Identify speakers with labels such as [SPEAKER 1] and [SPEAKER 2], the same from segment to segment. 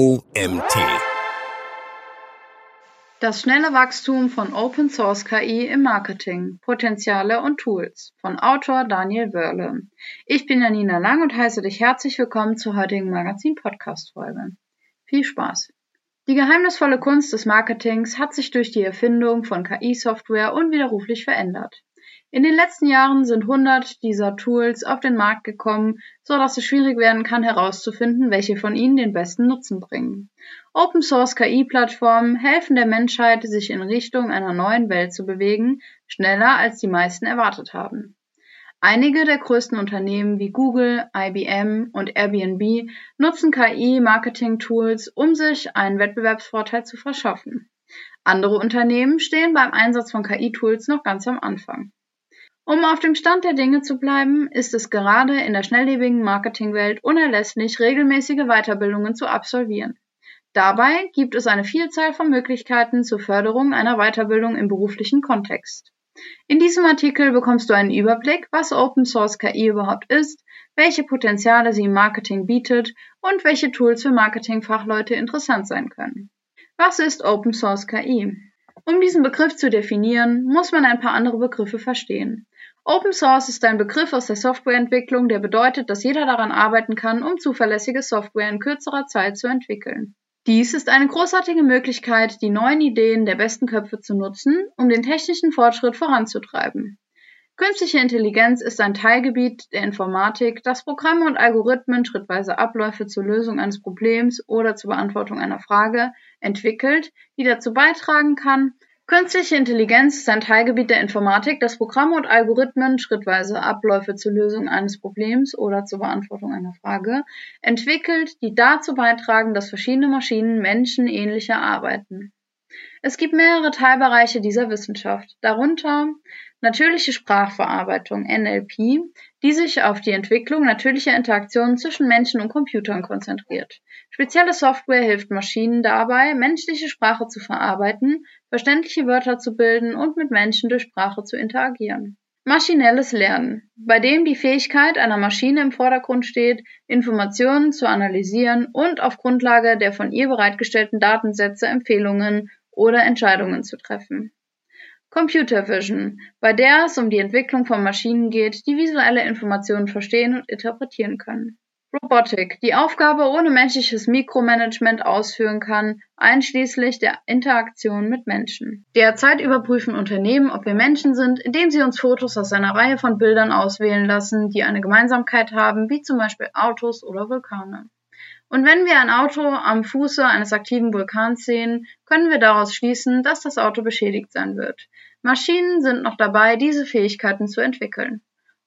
[SPEAKER 1] OMT.
[SPEAKER 2] Das schnelle Wachstum von Open Source KI im Marketing, Potenziale und Tools von Autor Daniel Wörle. Ich bin Janina Lang und heiße dich herzlich willkommen zur heutigen Magazin-Podcast-Folge. Viel Spaß! Die geheimnisvolle Kunst des Marketings hat sich durch die Erfindung von KI-Software unwiderruflich verändert. In den letzten Jahren sind hundert dieser Tools auf den Markt gekommen, so dass es schwierig werden kann herauszufinden, welche von ihnen den besten Nutzen bringen. Open Source KI-Plattformen helfen der Menschheit, sich in Richtung einer neuen Welt zu bewegen, schneller als die meisten erwartet haben. Einige der größten Unternehmen wie Google, IBM und Airbnb nutzen KI-Marketing-Tools, um sich einen Wettbewerbsvorteil zu verschaffen. Andere Unternehmen stehen beim Einsatz von KI-Tools noch ganz am Anfang. Um auf dem Stand der Dinge zu bleiben, ist es gerade in der schnelllebigen Marketingwelt unerlässlich, regelmäßige Weiterbildungen zu absolvieren. Dabei gibt es eine Vielzahl von Möglichkeiten zur Förderung einer Weiterbildung im beruflichen Kontext. In diesem Artikel bekommst du einen Überblick, was Open Source KI überhaupt ist, welche Potenziale sie im Marketing bietet und welche Tools für Marketingfachleute interessant sein können. Was ist Open Source KI? Um diesen Begriff zu definieren, muss man ein paar andere Begriffe verstehen. Open Source ist ein Begriff aus der Softwareentwicklung, der bedeutet, dass jeder daran arbeiten kann, um zuverlässige Software in kürzerer Zeit zu entwickeln. Dies ist eine großartige Möglichkeit, die neuen Ideen der besten Köpfe zu nutzen, um den technischen Fortschritt voranzutreiben. Künstliche Intelligenz ist ein Teilgebiet der Informatik, das Programme und Algorithmen schrittweise Abläufe zur Lösung eines Problems oder zur Beantwortung einer Frage entwickelt, die dazu beitragen kann, Künstliche Intelligenz ist ein Teilgebiet der Informatik, das Programme und Algorithmen schrittweise Abläufe zur Lösung eines Problems oder zur Beantwortung einer Frage entwickelt, die dazu beitragen, dass verschiedene Maschinen menschenähnlicher arbeiten. Es gibt mehrere Teilbereiche dieser Wissenschaft, darunter natürliche Sprachverarbeitung NLP, die sich auf die Entwicklung natürlicher Interaktionen zwischen Menschen und Computern konzentriert. Spezielle Software hilft Maschinen dabei, menschliche Sprache zu verarbeiten, verständliche Wörter zu bilden und mit Menschen durch Sprache zu interagieren. Maschinelles Lernen, bei dem die Fähigkeit einer Maschine im Vordergrund steht, Informationen zu analysieren und auf Grundlage der von ihr bereitgestellten Datensätze Empfehlungen oder Entscheidungen zu treffen. Computer Vision, bei der es um die Entwicklung von Maschinen geht, die visuelle Informationen verstehen und interpretieren können. Robotik, die Aufgabe ohne menschliches Mikromanagement ausführen kann, einschließlich der Interaktion mit Menschen. Derzeit überprüfen Unternehmen, ob wir Menschen sind, indem sie uns Fotos aus einer Reihe von Bildern auswählen lassen, die eine Gemeinsamkeit haben, wie zum Beispiel Autos oder Vulkane. Und wenn wir ein Auto am Fuße eines aktiven Vulkans sehen, können wir daraus schließen, dass das Auto beschädigt sein wird. Maschinen sind noch dabei, diese Fähigkeiten zu entwickeln.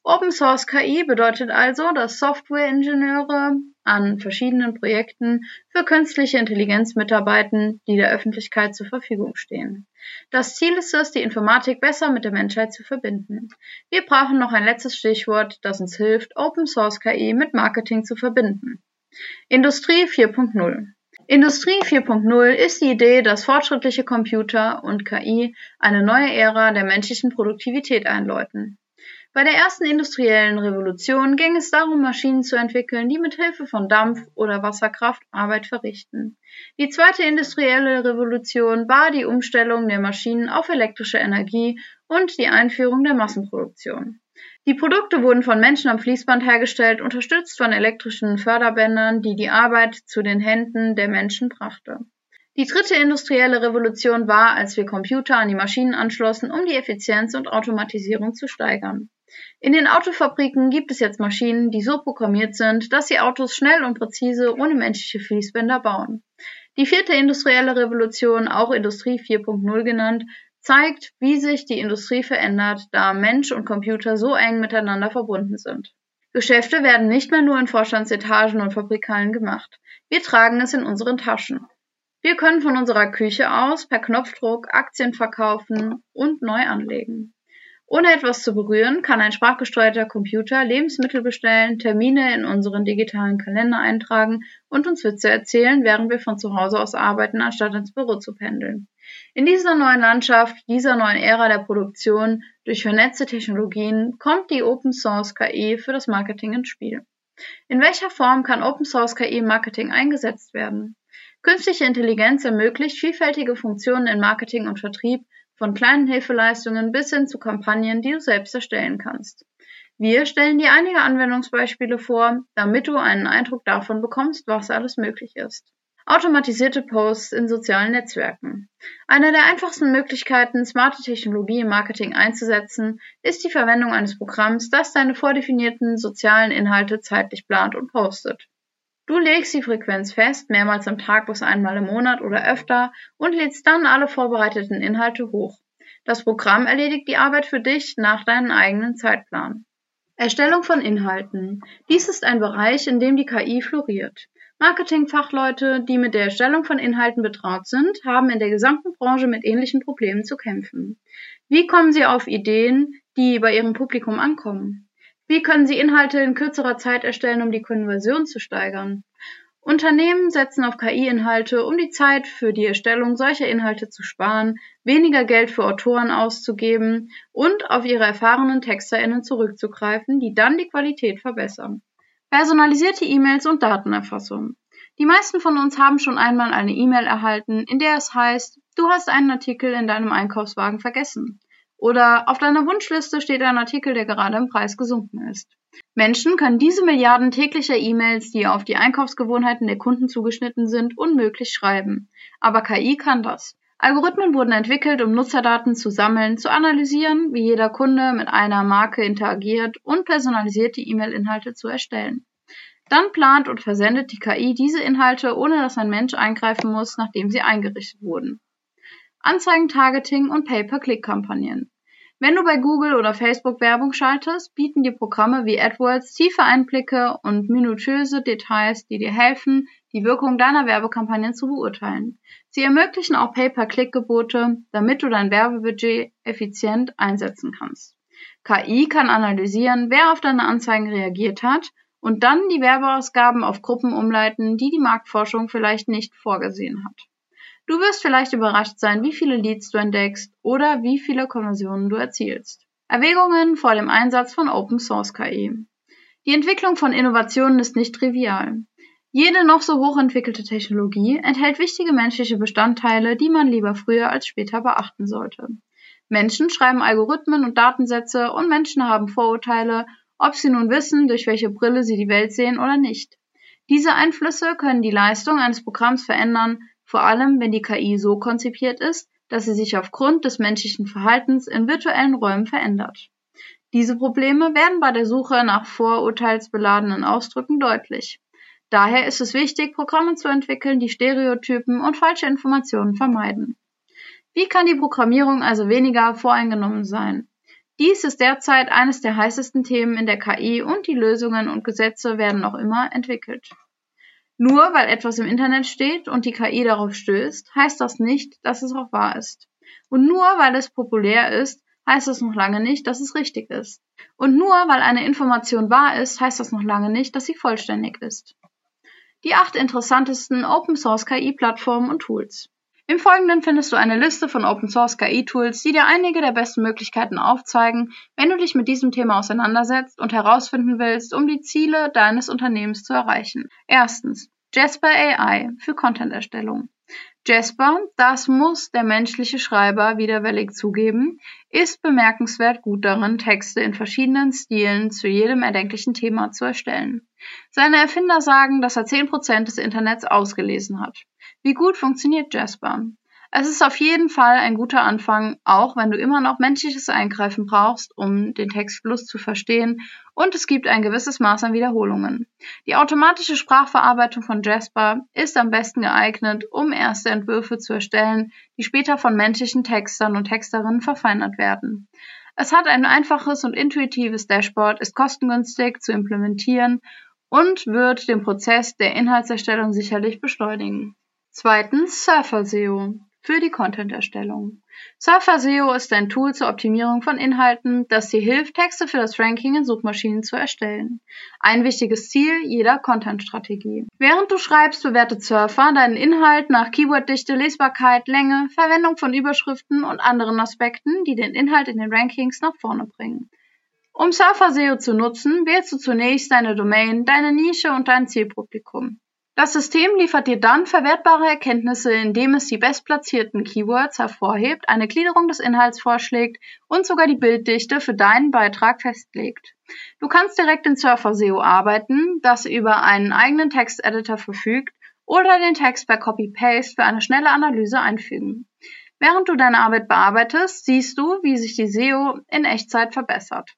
[SPEAKER 2] Open Source KI bedeutet also, dass Softwareingenieure an verschiedenen Projekten für künstliche Intelligenz mitarbeiten, die der Öffentlichkeit zur Verfügung stehen. Das Ziel ist es, die Informatik besser mit der Menschheit zu verbinden. Wir brauchen noch ein letztes Stichwort, das uns hilft, Open Source KI mit Marketing zu verbinden. Industrie 4.0 Industrie 4.0 ist die Idee, dass fortschrittliche Computer und KI eine neue Ära der menschlichen Produktivität einläuten. Bei der ersten industriellen Revolution ging es darum, Maschinen zu entwickeln, die mit Hilfe von Dampf oder Wasserkraft Arbeit verrichten. Die zweite industrielle Revolution war die Umstellung der Maschinen auf elektrische Energie und die Einführung der Massenproduktion. Die Produkte wurden von Menschen am Fließband hergestellt, unterstützt von elektrischen Förderbändern, die die Arbeit zu den Händen der Menschen brachte. Die dritte industrielle Revolution war, als wir Computer an die Maschinen anschlossen, um die Effizienz und Automatisierung zu steigern. In den Autofabriken gibt es jetzt Maschinen, die so programmiert sind, dass sie Autos schnell und präzise ohne menschliche Fließbänder bauen. Die vierte industrielle Revolution, auch Industrie 4.0 genannt, zeigt, wie sich die Industrie verändert, da Mensch und Computer so eng miteinander verbunden sind. Geschäfte werden nicht mehr nur in Vorstandsetagen und Fabrikalen gemacht. Wir tragen es in unseren Taschen. Wir können von unserer Küche aus per Knopfdruck Aktien verkaufen und neu anlegen. Ohne etwas zu berühren, kann ein sprachgesteuerter Computer Lebensmittel bestellen, Termine in unseren digitalen Kalender eintragen und uns Witze erzählen, während wir von zu Hause aus arbeiten, anstatt ins Büro zu pendeln. In dieser neuen Landschaft, dieser neuen Ära der Produktion durch vernetzte Technologien kommt die Open Source KI für das Marketing ins Spiel. In welcher Form kann Open Source KI im Marketing eingesetzt werden? Künstliche Intelligenz ermöglicht vielfältige Funktionen in Marketing und Vertrieb, von kleinen Hilfeleistungen bis hin zu Kampagnen, die du selbst erstellen kannst. Wir stellen dir einige Anwendungsbeispiele vor, damit du einen Eindruck davon bekommst, was alles möglich ist. Automatisierte Posts in sozialen Netzwerken. Eine der einfachsten Möglichkeiten, smarte Technologie im Marketing einzusetzen, ist die Verwendung eines Programms, das deine vordefinierten sozialen Inhalte zeitlich plant und postet. Du legst die Frequenz fest, mehrmals am Tag bis einmal im Monat oder öfter, und lädst dann alle vorbereiteten Inhalte hoch. Das Programm erledigt die Arbeit für dich nach deinem eigenen Zeitplan. Erstellung von Inhalten. Dies ist ein Bereich, in dem die KI floriert. Marketingfachleute, die mit der Erstellung von Inhalten betraut sind, haben in der gesamten Branche mit ähnlichen Problemen zu kämpfen. Wie kommen sie auf Ideen, die bei ihrem Publikum ankommen? Wie können sie Inhalte in kürzerer Zeit erstellen, um die Konversion zu steigern? Unternehmen setzen auf KI-Inhalte, um die Zeit für die Erstellung solcher Inhalte zu sparen, weniger Geld für Autoren auszugeben und auf ihre erfahrenen TexterInnen zurückzugreifen, die dann die Qualität verbessern. Personalisierte E-Mails und Datenerfassung. Die meisten von uns haben schon einmal eine E-Mail erhalten, in der es heißt, du hast einen Artikel in deinem Einkaufswagen vergessen. Oder auf deiner Wunschliste steht ein Artikel, der gerade im Preis gesunken ist. Menschen können diese Milliarden täglicher E-Mails, die auf die Einkaufsgewohnheiten der Kunden zugeschnitten sind, unmöglich schreiben. Aber KI kann das. Algorithmen wurden entwickelt, um Nutzerdaten zu sammeln, zu analysieren, wie jeder Kunde mit einer Marke interagiert und personalisierte E-Mail-Inhalte zu erstellen. Dann plant und versendet die KI diese Inhalte, ohne dass ein Mensch eingreifen muss, nachdem sie eingerichtet wurden. Anzeigen, Targeting und Pay-per-Click-Kampagnen. Wenn du bei Google oder Facebook Werbung schaltest, bieten dir Programme wie AdWords tiefe Einblicke und minutiöse Details, die dir helfen, die Wirkung deiner Werbekampagnen zu beurteilen. Sie ermöglichen auch Pay-per-Click-Gebote, damit du dein Werbebudget effizient einsetzen kannst. KI kann analysieren, wer auf deine Anzeigen reagiert hat und dann die Werbeausgaben auf Gruppen umleiten, die die Marktforschung vielleicht nicht vorgesehen hat. Du wirst vielleicht überrascht sein, wie viele Leads du entdeckst oder wie viele Konversionen du erzielst. Erwägungen vor dem Einsatz von Open Source KI. Die Entwicklung von Innovationen ist nicht trivial. Jede noch so hochentwickelte Technologie enthält wichtige menschliche Bestandteile, die man lieber früher als später beachten sollte. Menschen schreiben Algorithmen und Datensätze und Menschen haben Vorurteile, ob sie nun wissen, durch welche Brille sie die Welt sehen oder nicht. Diese Einflüsse können die Leistung eines Programms verändern, vor allem wenn die KI so konzipiert ist, dass sie sich aufgrund des menschlichen Verhaltens in virtuellen Räumen verändert. Diese Probleme werden bei der Suche nach vorurteilsbeladenen Ausdrücken deutlich. Daher ist es wichtig, Programme zu entwickeln, die Stereotypen und falsche Informationen vermeiden. Wie kann die Programmierung also weniger voreingenommen sein? Dies ist derzeit eines der heißesten Themen in der KI und die Lösungen und Gesetze werden noch immer entwickelt. Nur weil etwas im Internet steht und die KI darauf stößt, heißt das nicht, dass es auch wahr ist. Und nur weil es populär ist, heißt das noch lange nicht, dass es richtig ist. Und nur weil eine Information wahr ist, heißt das noch lange nicht, dass sie vollständig ist. Die acht interessantesten Open Source KI Plattformen und Tools. Im Folgenden findest du eine Liste von Open Source KI-Tools, die dir einige der besten Möglichkeiten aufzeigen, wenn du dich mit diesem Thema auseinandersetzt und herausfinden willst, um die Ziele deines Unternehmens zu erreichen. Erstens. Jasper AI für Content-Erstellung. Jasper, das muss der menschliche Schreiber widerwillig zugeben, ist bemerkenswert gut darin, Texte in verschiedenen Stilen zu jedem erdenklichen Thema zu erstellen. Seine Erfinder sagen, dass er 10% des Internets ausgelesen hat. Wie gut funktioniert Jasper? Es ist auf jeden Fall ein guter Anfang, auch wenn du immer noch menschliches Eingreifen brauchst, um den Textfluss zu verstehen, und es gibt ein gewisses Maß an Wiederholungen. Die automatische Sprachverarbeitung von Jasper ist am besten geeignet, um erste Entwürfe zu erstellen, die später von menschlichen Textern und Texterinnen verfeinert werden. Es hat ein einfaches und intuitives Dashboard, ist kostengünstig zu implementieren und wird den Prozess der Inhaltserstellung sicherlich beschleunigen. Zweitens Surfer SEO für die Content-Erstellung. Surfer SEO ist ein Tool zur Optimierung von Inhalten, das dir hilft, Texte für das Ranking in Suchmaschinen zu erstellen. Ein wichtiges Ziel jeder Content-Strategie. Während du schreibst, bewertet Surfer deinen Inhalt nach Keyworddichte, Lesbarkeit, Länge, Verwendung von Überschriften und anderen Aspekten, die den Inhalt in den Rankings nach vorne bringen. Um Surfer SEO zu nutzen, wählst du zunächst deine Domain, deine Nische und dein Zielpublikum. Das System liefert dir dann verwertbare Erkenntnisse, indem es die bestplatzierten Keywords hervorhebt, eine Gliederung des Inhalts vorschlägt und sogar die Bilddichte für deinen Beitrag festlegt. Du kannst direkt in Surfer SEO arbeiten, das über einen eigenen Texteditor verfügt, oder den Text per Copy-Paste für eine schnelle Analyse einfügen. Während du deine Arbeit bearbeitest, siehst du, wie sich die SEO in Echtzeit verbessert.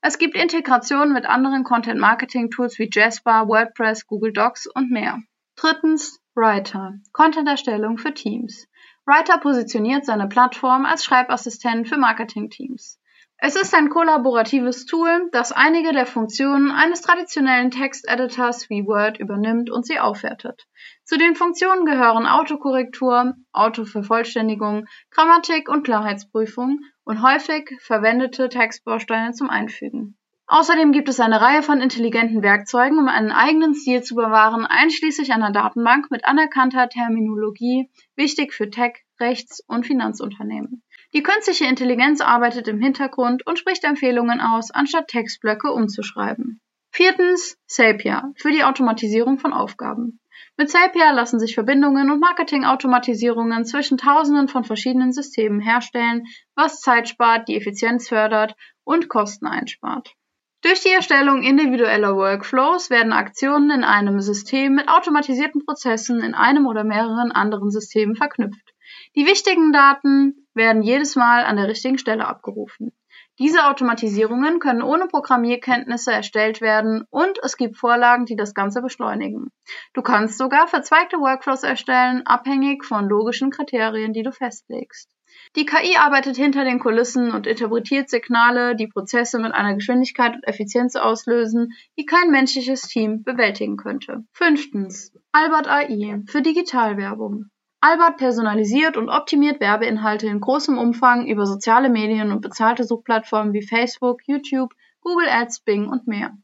[SPEAKER 2] Es gibt Integrationen mit anderen Content-Marketing-Tools wie Jasper, WordPress, Google Docs und mehr. Drittens, Writer. Content-Erstellung für Teams. Writer positioniert seine Plattform als Schreibassistent für Marketing-Teams. Es ist ein kollaboratives Tool, das einige der Funktionen eines traditionellen Texteditors wie Word übernimmt und sie aufwertet. Zu den Funktionen gehören Autokorrektur, Autovervollständigung, Grammatik und Klarheitsprüfung und häufig verwendete Textbausteine zum Einfügen. Außerdem gibt es eine Reihe von intelligenten Werkzeugen, um einen eigenen Stil zu bewahren, einschließlich einer Datenbank mit anerkannter Terminologie, wichtig für Tech, Rechts- und Finanzunternehmen. Die künstliche Intelligenz arbeitet im Hintergrund und spricht Empfehlungen aus, anstatt Textblöcke umzuschreiben. Viertens Sapia für die Automatisierung von Aufgaben. Mit Sapia lassen sich Verbindungen und Marketingautomatisierungen zwischen Tausenden von verschiedenen Systemen herstellen, was Zeit spart, die Effizienz fördert und Kosten einspart. Durch die Erstellung individueller Workflows werden Aktionen in einem System mit automatisierten Prozessen in einem oder mehreren anderen Systemen verknüpft. Die wichtigen Daten werden jedes Mal an der richtigen Stelle abgerufen. Diese Automatisierungen können ohne Programmierkenntnisse erstellt werden und es gibt Vorlagen, die das Ganze beschleunigen. Du kannst sogar verzweigte Workflows erstellen, abhängig von logischen Kriterien, die du festlegst. Die KI arbeitet hinter den Kulissen und interpretiert Signale, die Prozesse mit einer Geschwindigkeit und Effizienz auslösen, die kein menschliches Team bewältigen könnte. Fünftens. Albert AI für Digitalwerbung. Albert personalisiert und optimiert Werbeinhalte in großem Umfang über soziale Medien und bezahlte Suchplattformen wie Facebook, YouTube, Google Ads, Bing und mehr.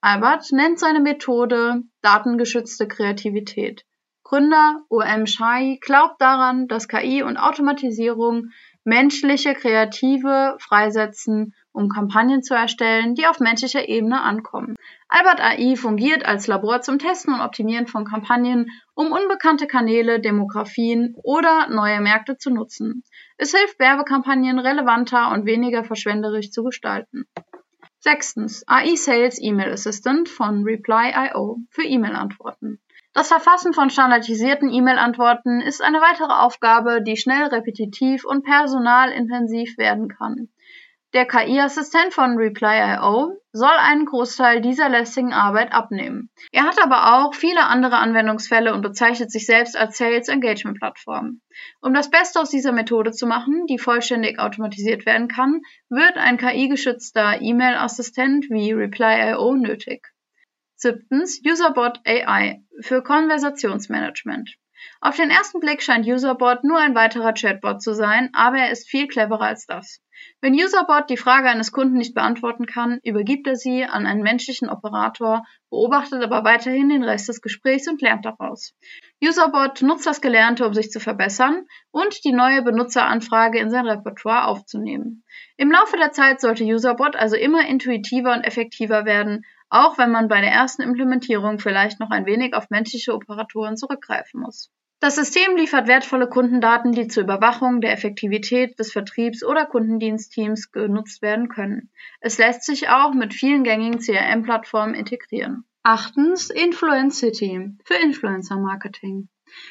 [SPEAKER 2] Albert nennt seine Methode datengeschützte Kreativität. Gründer OM Shai glaubt daran, dass KI und Automatisierung menschliche Kreative freisetzen, um Kampagnen zu erstellen, die auf menschlicher Ebene ankommen. Albert AI fungiert als Labor zum Testen und Optimieren von Kampagnen, um unbekannte Kanäle, Demografien oder neue Märkte zu nutzen. Es hilft Werbekampagnen relevanter und weniger verschwenderisch zu gestalten. Sechstens. AI Sales Email Assistant von Reply.io für E-Mail-Antworten. Das Verfassen von standardisierten E-Mail-Antworten ist eine weitere Aufgabe, die schnell repetitiv und personalintensiv werden kann. Der KI-Assistent von Reply.io soll einen Großteil dieser lästigen Arbeit abnehmen. Er hat aber auch viele andere Anwendungsfälle und bezeichnet sich selbst als Sales Engagement Plattform. Um das Beste aus dieser Methode zu machen, die vollständig automatisiert werden kann, wird ein KI-geschützter E-Mail-Assistent wie Reply.io nötig. Siebtens Userbot AI für Konversationsmanagement. Auf den ersten Blick scheint Userbot nur ein weiterer Chatbot zu sein, aber er ist viel cleverer als das. Wenn Userbot die Frage eines Kunden nicht beantworten kann, übergibt er sie an einen menschlichen Operator, beobachtet aber weiterhin den Rest des Gesprächs und lernt daraus. Userbot nutzt das Gelernte, um sich zu verbessern und die neue Benutzeranfrage in sein Repertoire aufzunehmen. Im Laufe der Zeit sollte Userbot also immer intuitiver und effektiver werden, auch wenn man bei der ersten Implementierung vielleicht noch ein wenig auf menschliche Operatoren zurückgreifen muss. Das System liefert wertvolle Kundendaten, die zur Überwachung der Effektivität des Vertriebs oder Kundendienstteams genutzt werden können. Es lässt sich auch mit vielen gängigen CRM-Plattformen integrieren. Achtens Influence City für Influencer Marketing.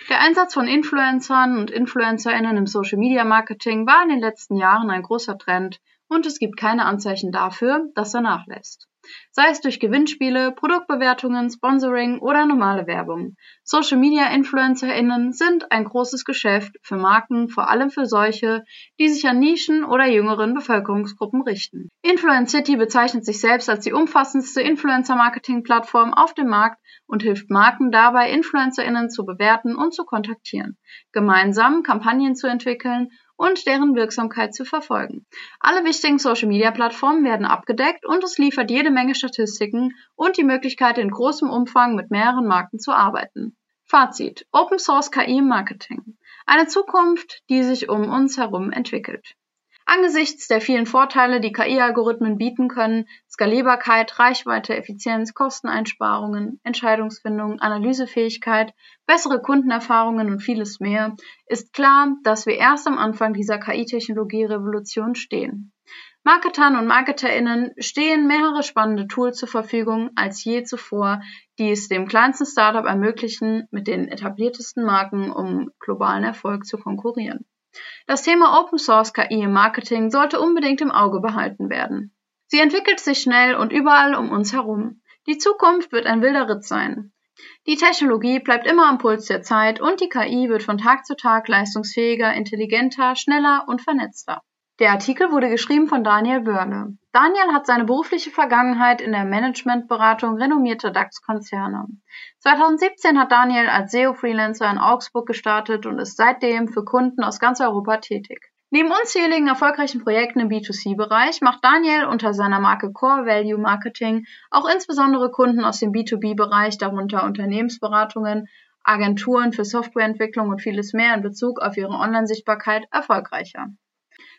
[SPEAKER 2] Der Einsatz von Influencern und Influencerinnen im Social Media Marketing war in den letzten Jahren ein großer Trend und es gibt keine Anzeichen dafür, dass er nachlässt sei es durch Gewinnspiele, Produktbewertungen, Sponsoring oder normale Werbung. Social Media InfluencerInnen sind ein großes Geschäft für Marken, vor allem für solche, die sich an Nischen oder jüngeren Bevölkerungsgruppen richten. Influence City bezeichnet sich selbst als die umfassendste Influencer-Marketing-Plattform auf dem Markt und hilft Marken dabei, InfluencerInnen zu bewerten und zu kontaktieren, gemeinsam Kampagnen zu entwickeln und deren Wirksamkeit zu verfolgen. Alle wichtigen Social-Media-Plattformen werden abgedeckt und es liefert jede Menge Statistiken und die Möglichkeit, in großem Umfang mit mehreren Marken zu arbeiten. Fazit. Open Source KI Marketing. Eine Zukunft, die sich um uns herum entwickelt. Angesichts der vielen Vorteile, die KI-Algorithmen bieten können, Skalierbarkeit, Reichweite, Effizienz, Kosteneinsparungen, Entscheidungsfindung, Analysefähigkeit, bessere Kundenerfahrungen und vieles mehr, ist klar, dass wir erst am Anfang dieser KI-Technologie-Revolution stehen. Marketern und Marketerinnen stehen mehrere spannende Tools zur Verfügung als je zuvor, die es dem kleinsten Startup ermöglichen, mit den etabliertesten Marken um globalen Erfolg zu konkurrieren. Das Thema Open Source KI im Marketing sollte unbedingt im Auge behalten werden. Sie entwickelt sich schnell und überall um uns herum. Die Zukunft wird ein wilder Ritt sein. Die Technologie bleibt immer am Puls der Zeit und die KI wird von Tag zu Tag leistungsfähiger, intelligenter, schneller und vernetzter. Der Artikel wurde geschrieben von Daniel Wörle. Daniel hat seine berufliche Vergangenheit in der Managementberatung renommierter DAX-Konzerne. 2017 hat Daniel als SEO-Freelancer in Augsburg gestartet und ist seitdem für Kunden aus ganz Europa tätig. Neben unzähligen erfolgreichen Projekten im B2C-Bereich macht Daniel unter seiner Marke Core Value Marketing auch insbesondere Kunden aus dem B2B-Bereich, darunter Unternehmensberatungen, Agenturen für Softwareentwicklung und vieles mehr in Bezug auf ihre Online-Sichtbarkeit erfolgreicher.